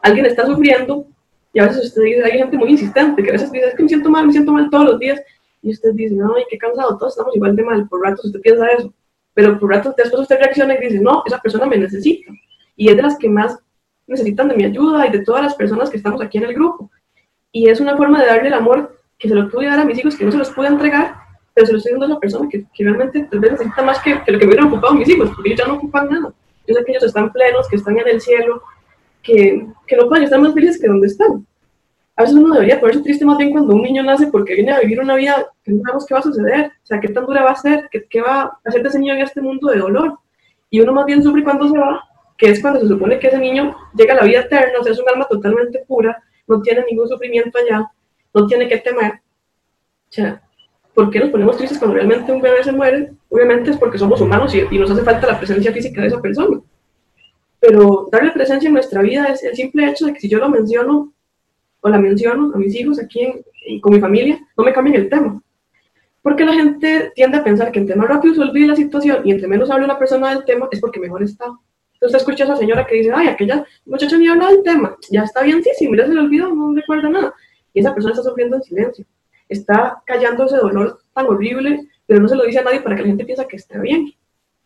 alguien está sufriendo y a veces usted dice, hay gente muy insistente que a veces dice, es que me siento mal, me siento mal todos los días. Y usted dice, no, ay, qué cansado, todos estamos igual de mal. Por ratos usted piensa eso. Pero por ratos después usted reacciona y dice, no, esa persona me necesita. Y es de las que más necesitan de mi ayuda y de todas las personas que estamos aquí en el grupo. Y es una forma de darle el amor que se lo pude dar a mis hijos, que no se los pude entregar, pero se lo estoy dando a una persona que, que realmente tal vez necesita más que, que, lo que me hubieran ocupado mis hijos, porque ellos ya no ocupan nada. Yo sé que ellos están plenos, que están en el cielo, que, que no pueden estar más felices que donde están. A veces uno debería ponerse triste más bien cuando un niño nace porque viene a vivir una vida que no sabemos qué va a suceder, o sea, qué tan dura va a ser, qué, qué va a hacer de ese niño en este mundo de dolor. Y uno más bien sufre cuando se va, que es cuando se supone que ese niño llega a la vida eterna, o sea, es un alma totalmente pura, no tiene ningún sufrimiento allá, no tiene que temer. O sea, ¿por qué nos ponemos tristes cuando realmente un bebé se muere? Obviamente es porque somos humanos y, nos hace falta la presencia física de esa persona pero darle presencia en nuestra vida es el simple hecho de que si yo lo menciono o la menciono a mis hijos aquí en, y con mi familia, no me cambien el tema. Porque la gente tiende a pensar que entre más rápido se olvide la situación y entre menos hable una persona del tema es porque mejor está. Entonces escucha a esa señora que dice, ay, aquella muchacha ni habla del tema, ya está bien, sí, sí, mira, se le olvidó, no recuerda nada. Y esa persona está sufriendo en silencio, está callando ese dolor tan horrible, pero no se lo dice a nadie para que la gente piense que está bien.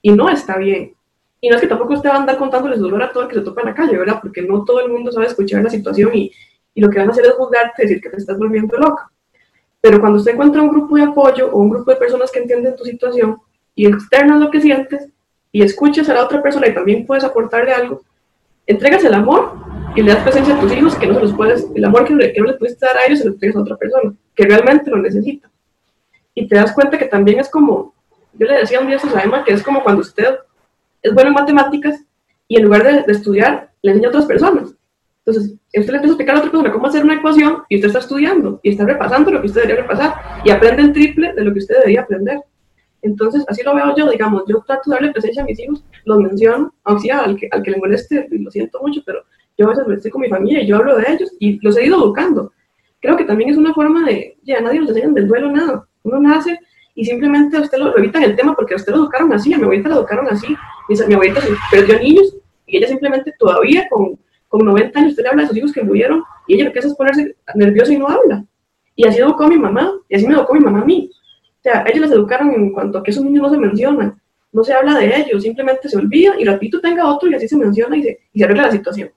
Y no está bien. Y no es que tampoco usted va a andar contándoles dolor a todo el que se topa en la calle, ¿verdad? Porque no todo el mundo sabe escuchar la situación y, y lo que van a hacer es juzgarte, decir que te estás volviendo loca. Pero cuando usted encuentra un grupo de apoyo o un grupo de personas que entienden tu situación y externas lo que sientes y escuchas a la otra persona y también puedes aportarle algo, entregas el amor y le das presencia a tus hijos que no se los puedes, el amor que, que no le puedes dar a ellos se lo entregas a otra persona que realmente lo necesita. Y te das cuenta que también es como, yo le decía un día a Emma que es como cuando usted es bueno en matemáticas y en lugar de, de estudiar, le enseña a otras personas. Entonces, usted le empieza a explicar a otra persona cómo hacer una ecuación y usted está estudiando y está repasando lo que usted debería repasar y aprende el triple de lo que usted debería aprender. Entonces, así lo veo yo, digamos, yo trato de darle presencia a mis hijos, los menciono, aunque sea al que, al que le moleste, lo siento mucho, pero yo a veces estoy con mi familia y yo hablo de ellos y los he ido educando. Creo que también es una forma de, ya nadie nos enseña del duelo nada. Uno nace y simplemente a usted lo, lo evitan el tema porque a usted lo educaron así, a mi abuelita lo educaron así, mi, abuelita perdió niños y ella simplemente todavía con, con 90 años usted le habla de sus hijos que murieron y ella lo que hace es ponerse nerviosa y no habla. Y así educó a mi mamá y así me educó mi mamá a mí. O sea, ellos las educaron en cuanto a que esos niños no se mencionan, no se habla de ellos, simplemente se olvida y repito tenga otro y así se menciona y se, y se arregla la situación.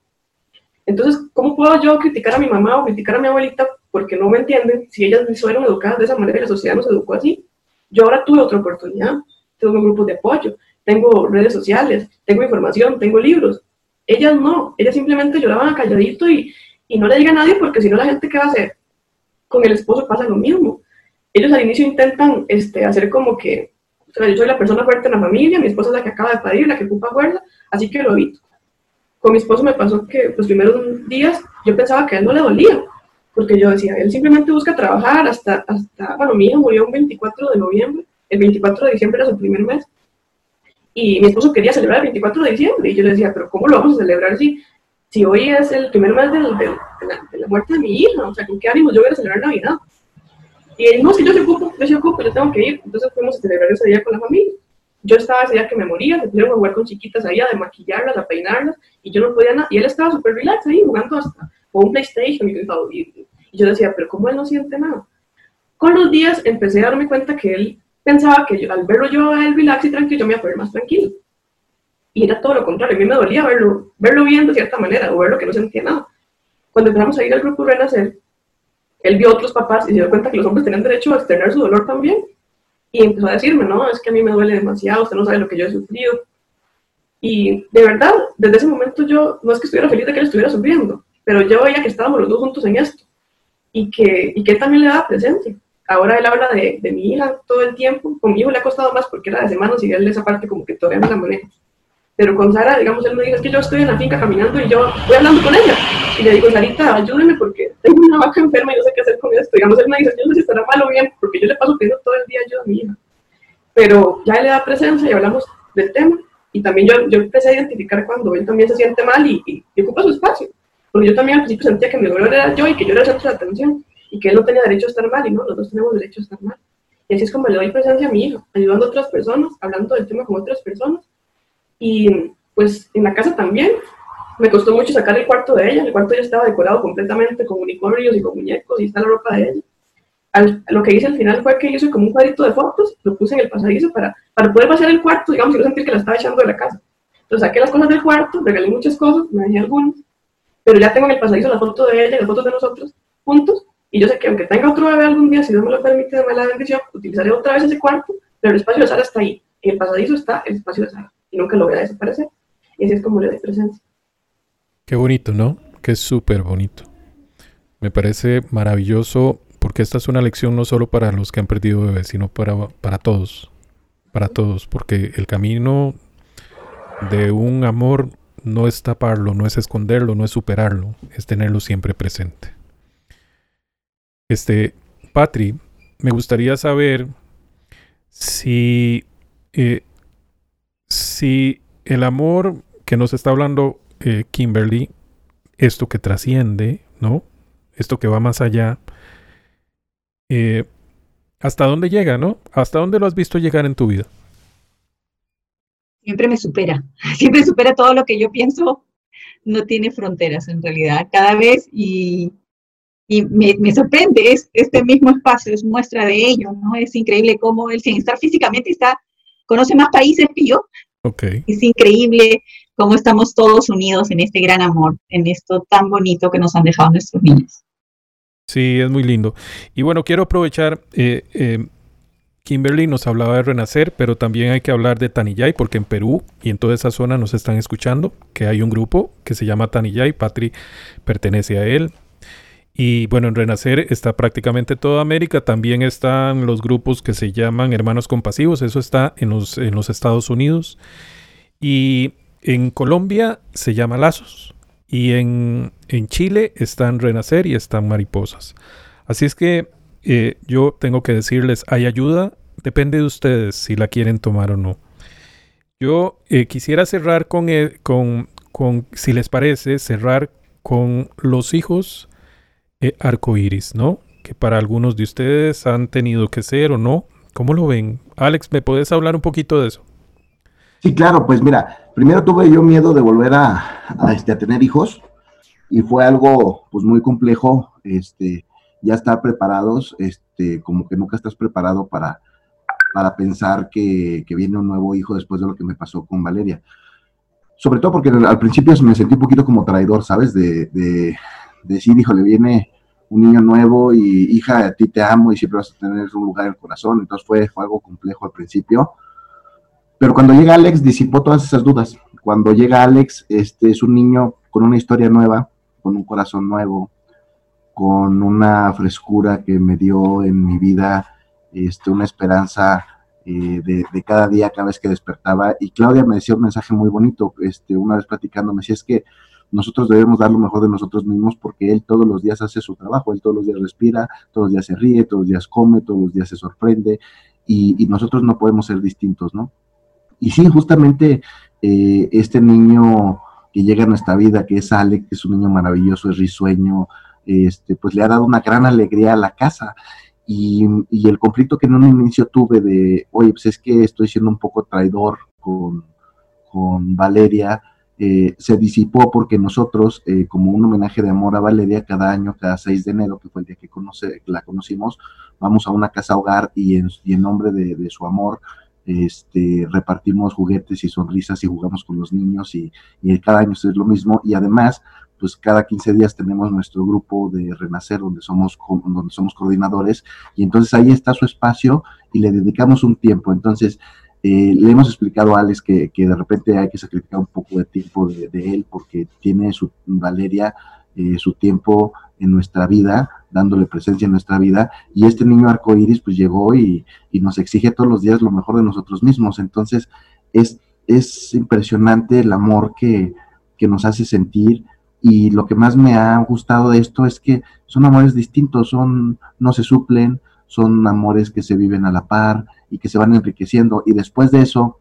Entonces, ¿cómo puedo yo criticar a mi mamá o criticar a mi abuelita porque no me entienden si ellas fueron educadas de esa manera y la sociedad nos educó así? Yo ahora tuve otra oportunidad, tengo un grupo de apoyo, tengo redes sociales, tengo información, tengo libros. Ellas no, ellas simplemente lloraban a calladito y, y no le diga a nadie porque si no la gente qué va a hacer. Con el esposo pasa lo mismo. Ellos al inicio intentan este, hacer como que O sea, yo soy la persona fuerte en la familia, mi esposa es la que acaba de parir, la que ocupa guarda, así que lo evito. Con mi esposo me pasó que los primeros días yo pensaba que a él no le dolía, porque yo decía, él simplemente busca trabajar hasta, hasta, bueno, mi hija murió un 24 de noviembre, el 24 de diciembre era su primer mes, y mi esposo quería celebrar el 24 de diciembre, y yo le decía, pero ¿cómo lo vamos a celebrar si, si hoy es el primer mes de, la, muerte de mi hija? O sea, ¿con qué ánimo yo voy a celebrar Navidad? Y él, no, si yo se ocupo, yo se ocupo, yo tengo que ir. Entonces fuimos a celebrar ese día con la familia. Yo estaba ese día que me moría, se pusieron a jugar con chiquitas ahí, a maquillarlas, a peinarlas, y yo no podía nada. Y él estaba súper relax ahí, jugando hasta con un PlayStation. Y, y yo decía, pero ¿cómo él no siente nada? Con los días empecé a darme cuenta que él pensaba que al verlo yo a él relax y tranquilo, yo me iba a poner más tranquilo. Y era todo lo contrario, a mí me dolía verlo, verlo bien de cierta manera, o verlo que no sentía nada. Cuando empezamos a ir al grupo Renacer, él vio a otros papás y se dio cuenta que los hombres tenían derecho a externar su dolor también. Y empezó a decirme, no, es que a mí me duele demasiado, usted no sabe lo que yo he sufrido. Y de verdad, desde ese momento yo, no es que estuviera feliz de que él estuviera sufriendo, pero yo veía que estábamos los dos juntos en esto y que, y que él también le daba presencia. Ahora él habla de, de, mi hija todo el tiempo. Con mi hijo le ha costado más porque era de semanas y él esa parte como que todavía no la maneja. Pero con Sara, digamos, él me dice, es que yo estoy en la finca caminando y yo voy hablando con ella. Y le digo, Sarita, ayúdeme porque tengo una vaca enferma y no sé qué hacer con esto. Digamos, él me dice, yo no sé si estará mal o bien, porque yo le paso pidiendo todo el día ayuda a mi hija. Pero ya le da presencia y hablamos del tema. Y también yo, yo empecé a identificar cuando él también se siente mal y, y, ocupa su espacio. Porque yo también al principio sentía que mi dolor era yo y que yo era el centro de atención y que él no tenía derecho a estar mal y no, los dos tenemos derecho a estar mal. Y así es como le doy presencia a mi hija, ayudando a otras personas, hablando del tema con otras personas. Y pues en la casa también, me costó mucho sacar el cuarto de ella. El cuarto ya estaba decorado completamente con unicornios y con muñecos y está la ropa de ella. lo que hice al final fue que hice como un cuadrito de fotos, lo puse en el pasadizo para, para poder pasar el cuarto, digamos, y no sentir que la estaba echando de la casa. Entonces saqué las cosas del cuarto, regalé muchas cosas, me dejé algunas, pero ya tengo en el pasadizo la foto de ella y las fotos de nosotros juntos. Y yo sé que aunque tenga otro bebé algún día, si Dios me lo permite, me la bendición, utilizaré otra vez ese cuarto, pero el espacio de Sara está ahí. En el pasadizo está el espacio de Sara y nunca lo voy a desaparecer. Y así es como le doy presencia.
Qué bonito, ¿no? Qué súper bonito. Me parece maravilloso porque esta es una lección no solo para los que han perdido bebés, sino para, para todos. Para todos, porque el camino de un amor no es taparlo, no es esconderlo, no es superarlo, es tenerlo siempre presente. Este, Patri, me gustaría saber si, eh, si el amor que nos está hablando eh, Kimberly, esto que trasciende, ¿no? Esto que va más allá, eh, ¿hasta dónde llega, no? ¿Hasta dónde lo has visto llegar en tu vida?
Siempre me supera, siempre supera todo lo que yo pienso, no tiene fronteras en realidad, cada vez y, y me, me, sorprende, es, este mismo espacio es muestra de ello, ¿no? Es increíble cómo él sin estar físicamente está, conoce más países que yo.
Okay.
Es increíble cómo estamos todos unidos en este gran amor, en esto tan bonito que nos han dejado nuestros niños.
Sí, es muy lindo. Y bueno, quiero aprovechar, eh, eh, Kimberly nos hablaba de Renacer, pero también hay que hablar de Tanillay, porque en Perú y en toda esa zona nos están escuchando, que hay un grupo que se llama Tanillay, Patri pertenece a él. Y bueno, en Renacer está prácticamente toda América, también están los grupos que se llaman Hermanos Compasivos, eso está en los, en los Estados Unidos. Y en Colombia se llama Lazos y en, Chile están Renacer y están Mariposas. Así es que eh, yo tengo que decirles, hay ayuda, depende de ustedes si la quieren tomar o no. Yo eh, quisiera cerrar con, eh, con, con, si les parece, cerrar con los hijos arcoíris, ¿no? Que para algunos de ustedes han tenido que ser o no. ¿Cómo lo ven? Alex, ¿me puedes hablar un poquito de eso?
Sí, claro, pues mira, primero tuve yo miedo de volver a, este, a tener hijos y fue algo pues muy complejo, este, ya estar preparados, este, como que nunca estás preparado para, para pensar que, viene un nuevo hijo después de lo que me pasó con Valeria. Sobre todo porque al principio me sentí un poquito como traidor, ¿sabes? De decir, hijo, le viene un niño nuevo y hija, a ti te amo y siempre vas a tener un lugar en el corazón. Entonces fue, algo complejo al principio pero cuando llega Alex, disipó todas esas dudas. Cuando llega Alex, este es un niño con una historia nueva, con un corazón nuevo, con una frescura que me dio en mi vida, este, una esperanza eh, de, cada día, cada vez que despertaba. Y Claudia me decía un mensaje muy bonito, este, una vez platicando, me decía, es que nosotros debemos dar lo mejor de nosotros mismos porque él todos los días hace su trabajo, él todos los días respira, todos los días se ríe, todos los días come, todos los días se sorprende y, nosotros no podemos ser distintos, ¿no? Y sí, justamente eh, este niño que llega a nuestra vida, que es Ale, que es un niño maravilloso, es risueño, este, pues le ha dado una gran alegría a la casa. Y, el conflicto que en un inicio tuve de, oye, pues es que estoy siendo un poco traidor con, Valeria, eh, se disipó porque nosotros, eh, como un homenaje de amor a Valeria, cada año, cada 6 de enero, que fue el día que la conocimos, vamos a una casa hogar y en, en nombre de, su amor, este, repartimos juguetes y sonrisas y jugamos con los niños y, y cada año es lo mismo. Y además, pues cada 15 días tenemos nuestro grupo de Renacer donde somos, donde somos coordinadores y entonces ahí está su espacio y le dedicamos un tiempo. Entonces, eh, le hemos explicado a Alex que, de repente hay que sacrificar un poco de tiempo de, él porque tiene su Valeria, eh, su tiempo en nuestra vida, dándole presencia en nuestra vida, y este niño arcoíris pues llegó y, y, nos exige todos los días lo mejor de nosotros mismos. Entonces, es, es impresionante el amor que, que nos hace sentir, y lo que más me ha gustado de esto es que son amores distintos, son, no se suplen, son amores que se viven a la par y que se van enriqueciendo. Y después de eso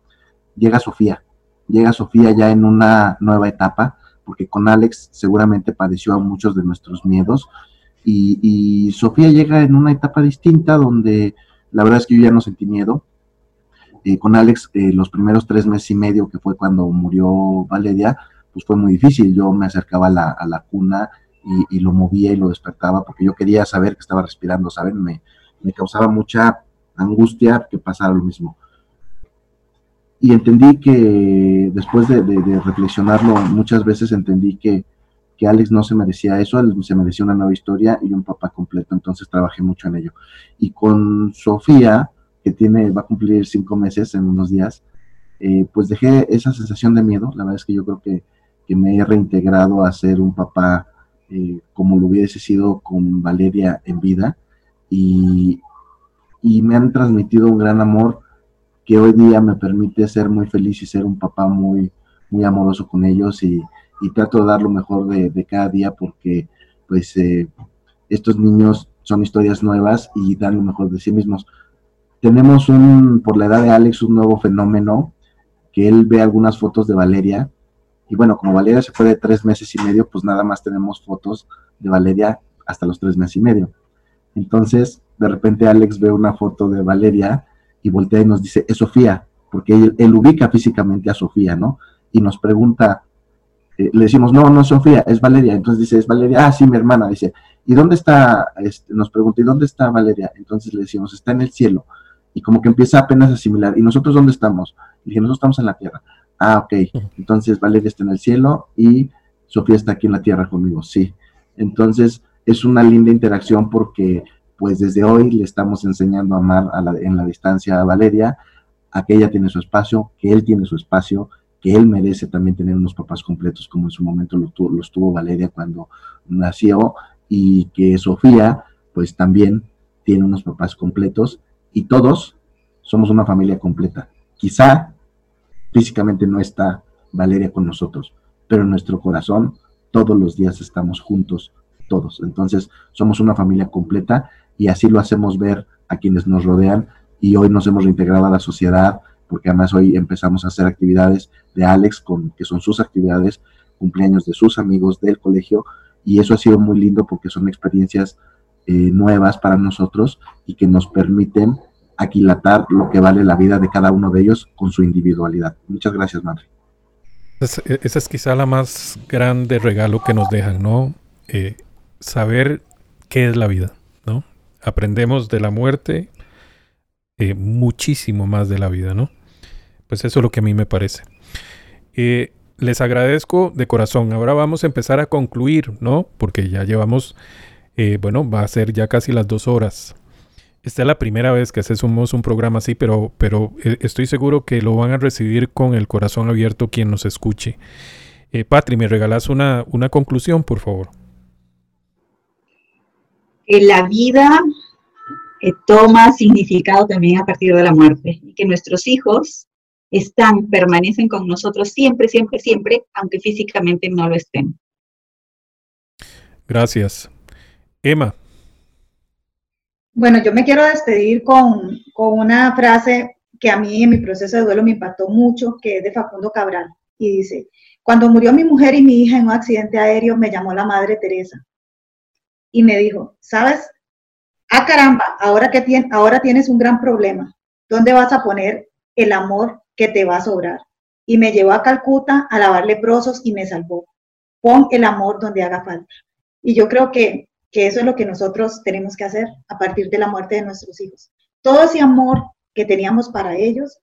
llega Sofía, llega Sofía ya en una nueva etapa, porque con Alex seguramente padeció a muchos de nuestros miedos. Y, Sofía llega en una etapa distinta donde la verdad es que yo ya no sentí miedo. Eh, con Alex, eh, los primeros tres meses y medio, que fue cuando murió Valeria, pues fue muy difícil. Yo me acercaba a la, cuna y, lo movía y lo despertaba porque yo quería saber que estaba respirando, ¿saben? Me, causaba mucha angustia que pasara lo mismo. Y entendí que después de, reflexionarlo muchas veces entendí que, que Alex no se merecía eso, se merecía una nueva historia y un papá completo, entonces trabajé mucho en ello. Y con Sofía, que tiene, va a cumplir cinco meses en unos días, eh, pues dejé esa sensación de miedo, la verdad es que yo creo que que me he reintegrado a ser un papá eh, como lo hubiese sido con Valeria en vida y, me han transmitido un gran amor que hoy día me permite ser muy feliz y ser un papá muy, muy amoroso con ellos y, trato de dar lo mejor de, cada día porque pues eh, estos niños son historias nuevas y dan lo mejor de sí mismos. Tenemos un, por la edad de Alex, un nuevo fenómeno, que él ve algunas fotos de Valeria y bueno, como Valeria se fue de tres meses y medio, pues nada más tenemos fotos de Valeria hasta los tres meses y medio. Entonces, de repente Alex ve una foto de Valeria y voltea y nos dice, es Sofía, porque él, ubica físicamente a Sofía, ¿no? Y nos pregunta, eh, le decimos, no, no es Sofía, es Valeria. Entonces dice, es Valeria, ah, sí, mi hermana. Dice, ¿y dónde está? Este, nos pregunta, ¿y dónde está Valeria? Entonces le decimos, está en el cielo. Y como que empieza apenas a asimilar, ¿y nosotros dónde estamos? Y dije, nosotros estamos en la tierra. Ah, ok. Entonces Valeria está en el cielo y Sofía está aquí en la tierra conmigo. Sí. Entonces es una linda interacción porque pues desde hoy le estamos enseñando a amar en la distancia a Valeria, a que ella tiene su espacio, que él tiene su espacio, que él merece también tener unos papás completos como en su momento los tuvo, Valeria cuando nació y que Sofía pues también tiene unos papás completos y todos somos una familia completa. Quizá Físicamente no está Valeria con nosotros, pero en nuestro corazón todos los días estamos juntos, todos. Entonces somos una familia completa y así lo hacemos ver a quienes nos rodean y hoy nos hemos reintegrado a la sociedad porque además hoy empezamos a hacer actividades de Alex, con, que son sus actividades, cumpleaños de sus amigos del colegio y eso ha sido muy lindo porque son experiencias eh, nuevas para nosotros y que nos permiten aquilatar lo que vale la vida de cada uno de ellos con su individualidad. Muchas gracias, madre.
E, esa es quizá la más grande regalo que nos dejan, ¿no? Eh, saber qué es la vida, ¿no? Aprendemos de la muerte eh, muchísimo más de la vida, ¿no? Pues eso es lo que a mí me parece. Eh, les agradezco de corazón. Ahora vamos a empezar a concluir, ¿no? Porque ya llevamos, bueno, va a ser ya casi las dos horas. Esta es la primera vez que hacemos un programa así, pero, pero eh, estoy seguro que lo van a recibir con el corazón abierto quien nos escuche. Eh, Patri, ¿me regalas una, una conclusión, por favor?
La vida
toma significado también a partir de la muerte y que nuestros hijos están, permanecen con nosotros siempre, siempre, siempre, aunque físicamente no lo estén.
Gracias. Emma.
Bueno, yo me quiero despedir con, con una frase que a mí en mi proceso de duelo me impactó mucho, que es de Facundo Cabral, y dice, cuando murió mi mujer y mi hija en un accidente aéreo, me llamó la Madre Teresa y me dijo, ¿sabes? Ah, caramba, ahora, que tienes, ahora tienes un gran problema. ¿Dónde vas a poner el amor que te va a sobrar? Y me llevó a Calcuta a lavar leprosos y me salvó. Pon el amor donde haga falta. Y yo creo que, que eso es lo que nosotros tenemos que hacer a partir de la muerte de nuestros hijos. Todo ese amor que teníamos para ellos,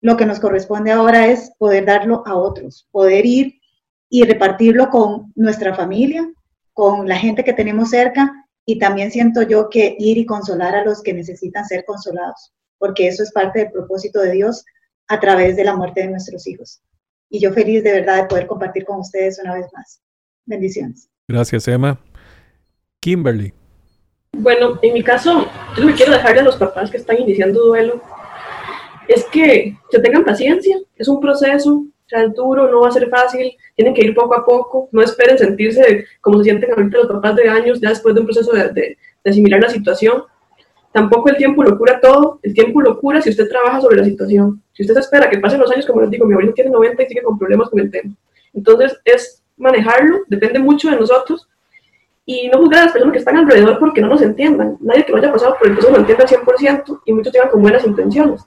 lo que nos corresponde ahora es poder darlo a otros, poder ir y repartirlo con nuestra familia, con la gente que tenemos cerca y también siento yo que ir y consolar a los que necesitan ser consolados, porque eso es parte del propósito de Dios a través de la muerte de nuestros hijos. Y yo feliz de verdad de poder compartir con ustedes una vez más. Bendiciones.
Gracias, Emma. Kimberly.
Bueno, en mi caso, yo me quiero dejarle a los papás que están iniciando duelo, es que se tengan paciencia, es un proceso, sea, es duro, no va a ser fácil, tienen que ir poco a poco, no esperen sentirse como se sienten ahorita los papás de años, ya después de un proceso de, de, asimilar la situación. Tampoco el tiempo lo cura todo, el tiempo lo cura si usted trabaja sobre la situación. Si usted espera que pasen los años, como les digo, mi abuelo tiene 90 y sigue con problemas con el tema. Entonces es manejarlo, depende mucho de nosotros y no juzgar a las personas que están alrededor porque no nos entiendan. Nadie que no haya pasado por el proceso lo entiende al 100% y muchos tengan con buenas intenciones.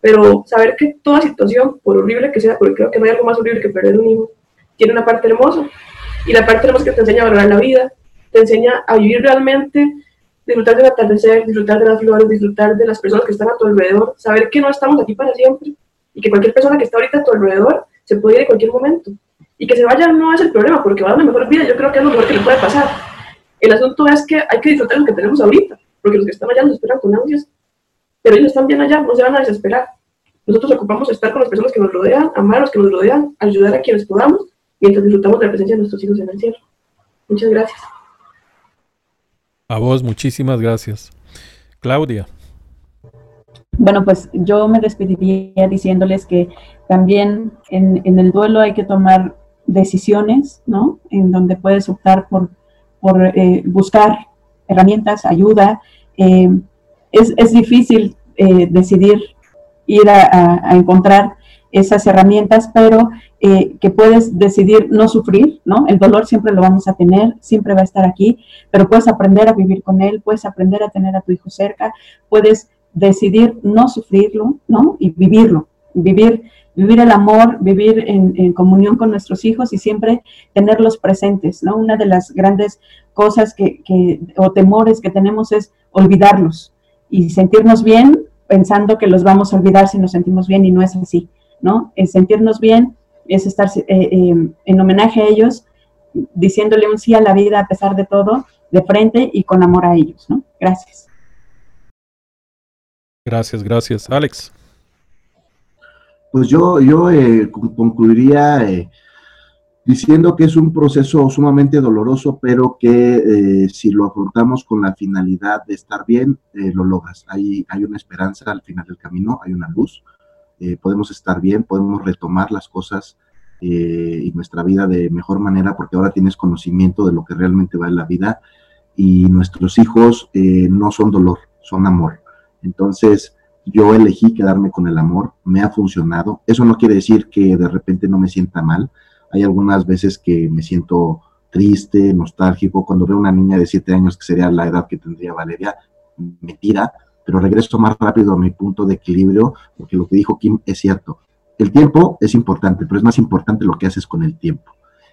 Pero saber que toda situación, por horrible que sea, porque creo que no hay algo más horrible que perder un hijo, tiene una parte hermosa. Y la parte hermosa que te enseña a valorar la vida, te enseña a vivir realmente, disfrutar del atardecer, disfrutar de las flores, disfrutar de las personas que están a tu alrededor, saber que no estamos aquí para siempre y que cualquier persona que está ahorita a tu alrededor se puede ir en cualquier momento. Y que se vaya no es el problema, porque va a una mejor vida, yo creo que es lo mejor que le puede pasar. El asunto es que hay que disfrutar lo que tenemos ahorita, porque los que están allá nos esperan con ansias pero ellos están bien allá, no se van a desesperar. Nosotros ocupamos estar con las personas que nos rodean, amar a los que nos rodean, ayudar a quienes podamos, mientras disfrutamos de la presencia de nuestros hijos en el cielo. Muchas gracias.
A vos, muchísimas gracias. Claudia.
Bueno, pues yo me despediría diciéndoles que también en, en, el duelo hay que tomar decisiones, ¿no? En donde puedes optar por, por eh, buscar herramientas, ayuda. Eh, es, es difícil eh, decidir ir a, encontrar esas herramientas, pero eh, que puedes decidir no sufrir, ¿no? El dolor siempre lo vamos a tener, siempre va a estar aquí, pero puedes aprender a vivir con él, puedes aprender a tener a tu hijo cerca, puedes decidir no sufrirlo, ¿no? Y vivirlo, vivir, vivir el amor, vivir en, en, comunión con nuestros hijos y siempre tenerlos presentes, ¿no? Una de las grandes cosas que, que o temores que tenemos es olvidarlos, y sentirnos bien pensando que los vamos a olvidar si nos sentimos bien y no es así, ¿no? El sentirnos bien es estar eh, eh, en homenaje a ellos, diciéndole un sí a la vida a pesar de todo, de frente y con amor a ellos, ¿no? Gracias.
Gracias, gracias. Alex.
Pues yo, yo eh, concluiría eh, diciendo que es un proceso sumamente doloroso, pero que eh, si lo afrontamos con la finalidad de estar bien, eh, lo logras. Hay, hay una esperanza al final del camino, hay una luz, eh, podemos estar bien, podemos retomar las cosas y nuestra vida de mejor manera porque ahora tienes conocimiento de lo que realmente va en la vida y nuestros hijos no son dolor, son amor. Entonces, yo elegí quedarme con el amor, me ha funcionado. Eso no quiere decir que de repente no me sienta mal, hay algunas veces que me siento triste, nostálgico, cuando veo una niña de 7 años, que sería la edad que tendría Valeria, me tira, pero regreso más rápido a mi punto de equilibrio, porque lo que dijo Kim es cierto. El tiempo es importante, pero es más importante lo que haces con el tiempo.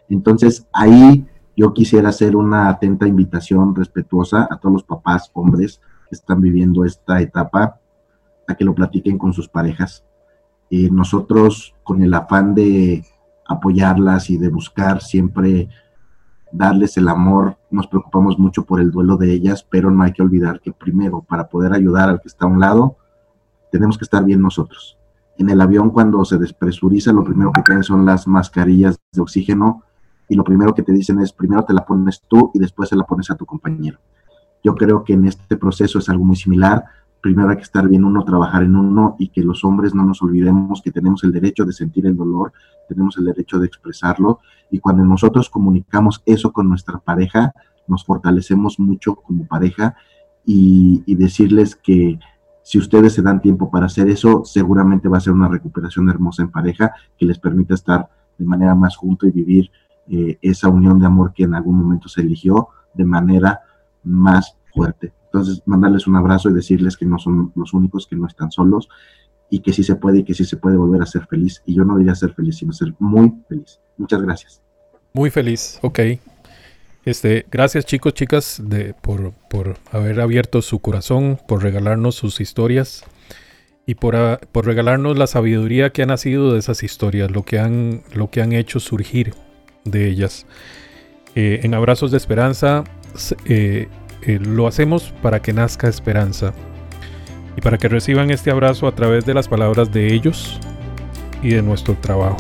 Entonces, ahí yo quisiera hacer una atenta invitación respetuosa a todos los papás, hombres, que están viviendo esta etapa, a que lo platiquen con sus parejas. Eh, nosotros, con el afán de apoyarlas y de buscar siempre darles el amor. Nos preocupamos mucho por el duelo de ellas, pero no hay que olvidar que primero, para poder ayudar al que está a un lado, tenemos que estar bien nosotros. En el avión, cuando se despresuriza, lo primero que caen son las mascarillas de oxígeno y lo primero que te dicen es, primero te la pones tú y después se la pones a tu compañero. Yo creo que en este proceso es algo muy similar. Primero hay que estar bien uno, trabajar en uno y que los hombres no nos olvidemos que tenemos el derecho de sentir el dolor, tenemos el derecho de expresarlo y cuando nosotros comunicamos eso con nuestra pareja, nos fortalecemos mucho como pareja y, decirles que si ustedes se dan tiempo para hacer eso, seguramente va a ser una recuperación hermosa en pareja que les permita estar de manera más junto y vivir eh, esa unión de amor que en algún momento se eligió de manera más fuerte. Entonces, mandarles un abrazo y decirles que no son los únicos, que no están solos y que sí se puede y que sí se puede volver a ser feliz. Y yo no diría ser feliz, sino ser muy feliz. Muchas gracias.
Muy feliz, ok. Este, gracias chicos, chicas, de, por, por, haber abierto su corazón, por regalarnos sus historias y por, ah, por, regalarnos la sabiduría que ha nacido de esas historias, lo que han, lo que han hecho surgir de ellas. Eh, en Abrazos de Esperanza eh, eh, lo hacemos para que nazca esperanza y para que reciban este abrazo a través de las palabras de ellos y de nuestro trabajo.